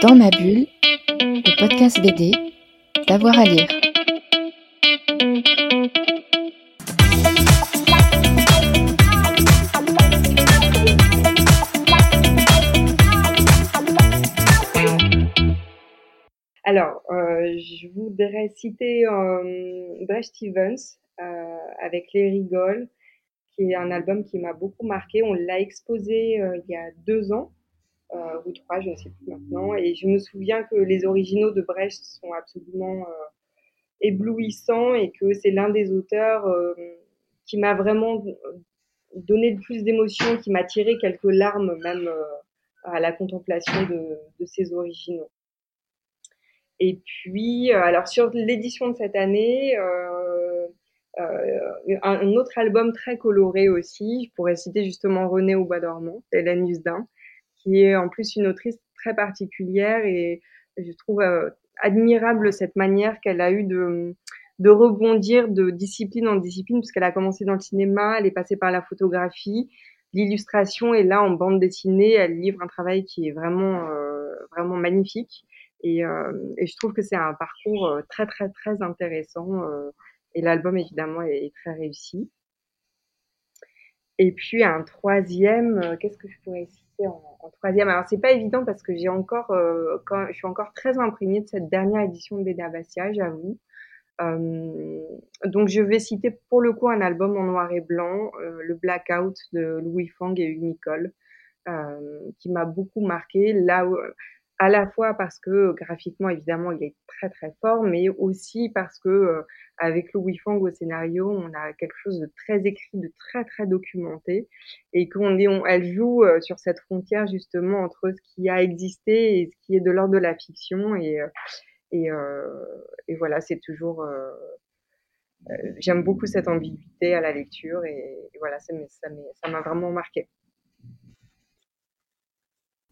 Dans ma bulle, le podcast BD, d'avoir à lire. Alors, euh, je voudrais citer euh, Stevens euh, avec Les Rigoles, qui est un album qui m'a beaucoup marqué. On l'a exposé euh, il y a deux ans ou trois, je ne sais plus maintenant. Et je me souviens que les originaux de Brecht sont absolument euh, éblouissants et que c'est l'un des auteurs euh, qui m'a vraiment donné le plus d'émotions, qui m'a tiré quelques larmes même euh, à la contemplation de, de ces originaux. Et puis, euh, alors sur l'édition de cette année, euh, euh, un, autre album très coloré aussi, je pourrais citer justement Renée au bois dormant, d'Hélène qui est en plus une autrice très particulière et je trouve euh, admirable cette manière qu'elle a eue de, rebondir de discipline en discipline, puisqu'elle a commencé dans le cinéma, elle est passée par la photographie, l'illustration, et là en bande dessinée, elle livre un travail qui est vraiment, euh, vraiment magnifique. Et, euh, et, je trouve que c'est un parcours très très très intéressant et l'album évidemment est, est, très réussi. Et puis un troisième, qu'est-ce que je pourrais citer en, troisième Alors c'est pas évident parce que j'ai encore, euh, je suis encore très imprégnée de cette dernière édition de Béda Bastia, j'avoue. Euh, donc je vais citer pour le coup un album en noir et blanc, le Blackout de Louis Fang et Nicole, qui m'a beaucoup marqué. Là à la fois parce que graphiquement évidemment il est très très fort, mais aussi parce que euh, avec Louis Fang au scénario, on a quelque chose de très écrit, de très très documenté, et qu'on est, on, elle joue euh, sur cette frontière justement entre ce qui a existé et ce qui est de l'ordre de la fiction, et euh, et, et voilà, c'est toujours j'aime beaucoup cette ambiguïté à la lecture, et voilà, ça m'a vraiment marqué.